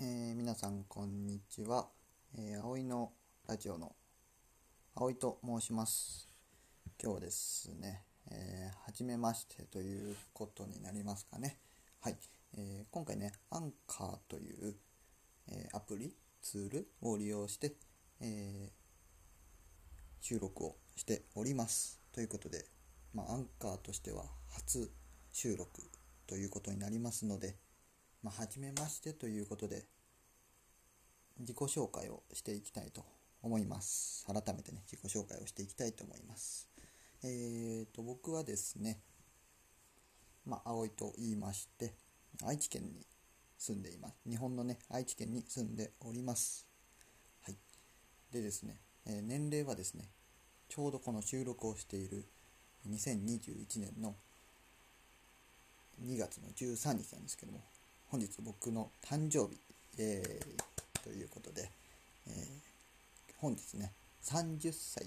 えー皆さんこんにちは、えー、葵のラジオの葵と申します。今日はですね、えー、初めましてということになりますかね。はい、えー今回ねアンカーという、えアプリツールを利用して、え収録をしております。ということで、まあ、アンカーとしては初収録ということになりますので、まあ、初めましてということで、自己紹介をしていきたいと思います。改めてね、自己紹介をしていきたいと思います。えーと、僕はですね、まあ、葵と言いまして、愛知県に住んでいます。日本のね、愛知県に住んでおります。はい。でですね、えー年齢はですね、ちょうどこの収録をしている2021年の2月の13日なんですけども、本日僕の誕生日、えーということで、えー本日ね、30歳、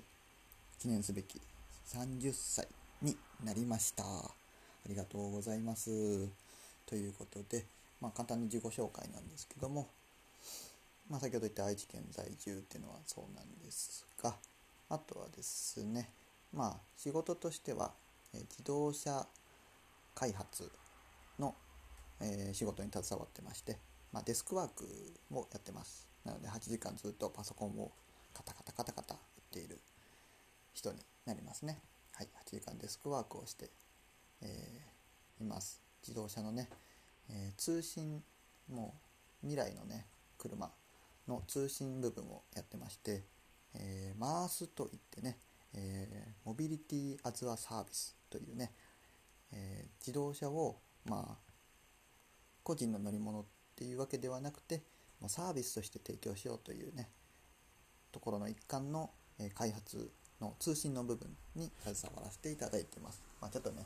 記念すべき30歳になりました。ありがとうございます。ということで、まあ、簡単に自己紹介なんですけども、まあ、先ほど言った愛知県在住っていうのはそうなんですが、あとはですね、まあ、仕事としては、え自動車開発の、えー仕事に携わってまして、まあ、デスクワークもやってます。なので8時間ずっとパソコンをカタカタカタカタ打っている人になりますね。はい、8時間デスクワークをして、えーいます。自動車のね、えー通信、もう未来のね、車の通信部分をやってまして、えー、MARS といってね、えーモビリティアズアサービスというね、えー自動車を、まあ、個人の乗り物っていうわけではなくて、もうサービスとして提供しようというね、ところの一環の、開発の通信の部分に携わらせていただいてます。まあ、ちょっとね、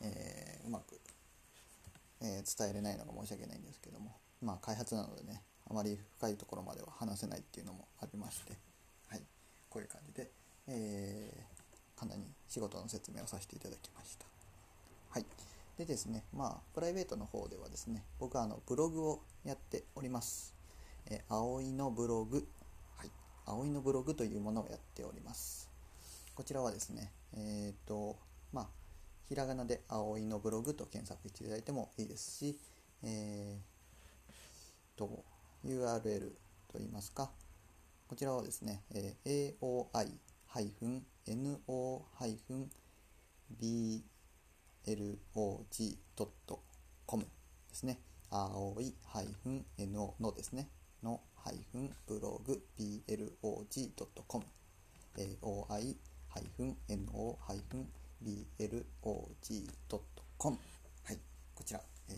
えーうまく、えー伝えれないのが申し訳ないんですけども、まあ、開発なのでね、あまり深いところまでは話せないっていうのもありまして、はい、こういう感じで、えーかなり仕事の説明をさせていただきました。はい。でですね、まあ、プライベートの方ではですね、僕はあのブログをやっております。えー、葵のブログ、はい、葵のブログというものをやっております。こちらはですね、えっ、と、まあ、ひらがなで葵のブログと検索していただいてもいいですし、えーと、URL といいますか、こちらはですね、えー log.com ですね。青い -no のですね。のブログ blog.com aoi-no-blog.com はい、こちら、えー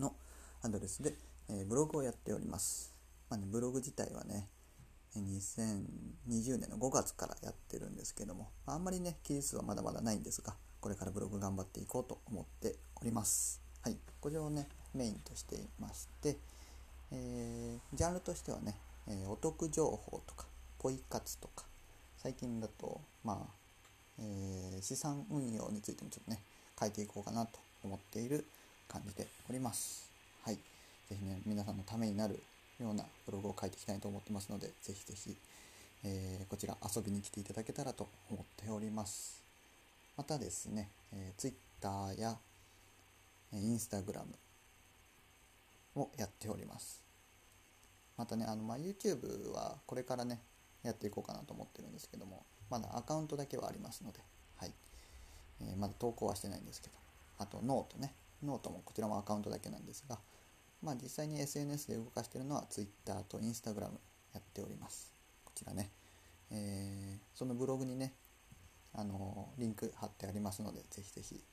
のアドレスで、えーブログをやっております。まあね、ブログ自体はね、2020年の5月からやってるんですけども、あんまりね、記事数はまだまだないんですが、これからブログ頑張っていこうと思っております。はい、これをね、メインとしていまして、えージャンルとしてはね、えーお得情報とか、ポイ活とか、最近だと、まあ、えー資産運用についてもちょっとね、書いていこうかなと思っている感じでおります。はい。ぜひね、皆さんのためになるようなブログを書いていきたいと思ってますので、ぜひぜひ、えーこちら遊びに来ていただけたらと思っております。またですね、えー、Twitter や、え Instagram をやっております。またね、あの、まあ、YouTube はこれからね、やっていこうかなと思ってるんですけども、まだアカウントだけはありますので、はい。えーまだ投稿はしてないんですけど、あとノートね、ノートもこちらもアカウントだけなんですが、まあ実際に SNS で動かしているのは Twitter と Instagram やっております。こちらね、えーそのブログにね、あのリンク貼ってありますので、ぜひぜひ、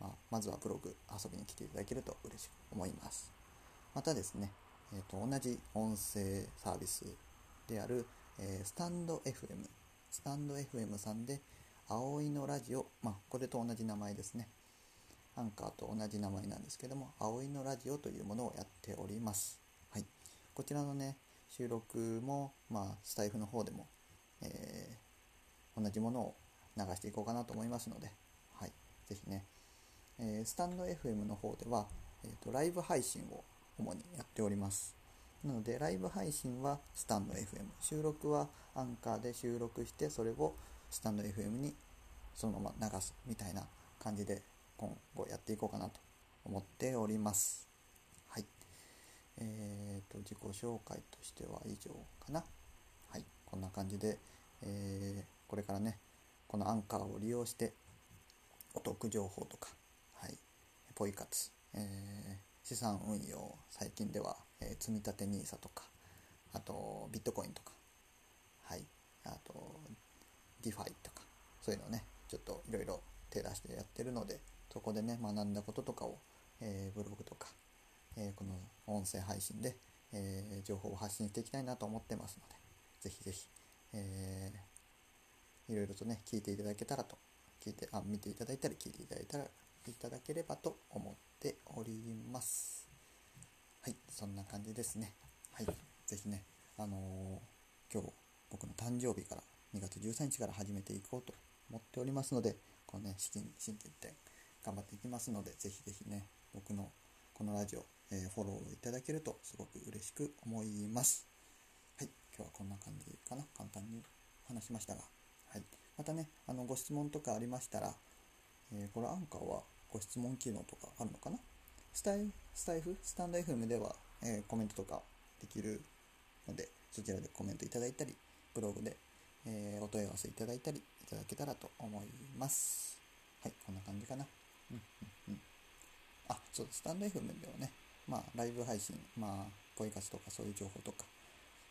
まあ、まずはブログ遊びに来ていただけると嬉しく思います。またですね、えーと同じ音声サービスである、えースタンド FM、スタンド FM さんで、葵のラジオ、まあ、これと同じ名前ですね。アンカーと同じ名前なんですけども、葵のラジオというものをやっております。はい。こちらのね、収録も、まあ、スタイフの方でも、えー同じものを流していこうかなと思いますので、はい。ぜひね、えースタンド FM の方では、えーとライブ配信を主にやっております。なのでライブ配信はスタンド FM 収録はアンカーで収録してそれをスタンド FM にそのまま流すみたいな感じで今後やっていこうかなと思っております。はい。えーと自己紹介としては以上かな。はい。こんな感じで、えー、これからねこのアンカーを利用してお得情報とか、はい、ポイ活、えー、資産運用最近では、えー、積立 NISA とかあとビットコインとかはいあと DeFi とかそういうのをねちょっといろいろ手出してやってるのでそこでね学んだこととかを、えー、ブログとか、えー、この音声配信で、えー、情報を発信していきたいなと思ってますのでぜひぜひ、えー、いろいろとね聞いていただけたらと聞いてあ見ていただいたり聞いていただいたらいただければと思っております。はいそんな感じですね。はいぜひねあのー、今日僕の誕生日から2月13日から始めていこうと思っておりますのでこのね資金新規一点頑張っていきますのでぜひぜひね僕のこのラジオ、えー、フォローいただけるとすごく嬉しく思います。はい今日はこんな感じかな。簡単に話しましたが。またねあのご質問とかありましたら、えー、これアンカーはご質問機能とかあるのかな？スタイスタイフ？スタンド FM では、えー、コメントとかできるのでそちらでコメントいただいたりブログでえー、お問い合わせいただいたりいただけたらと思います。はい、こんな感じかな。うんうんうん。あ、そう、スタンド FM ではね、まあ、ライブ配信、まあ、ポイ活とかそういう情報とか、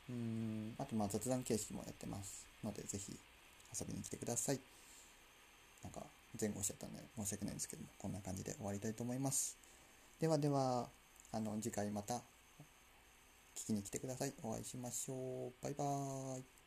うん、あと、まあ、雑談形式もやってますので、ぜひ遊びに来てください。なんか、前後しちゃったんで申し訳ないんですけども、こんな感じで終わりたいと思います。ではでは、あの、次回また聞きに来てください。お会いしましょう。バイバーイ。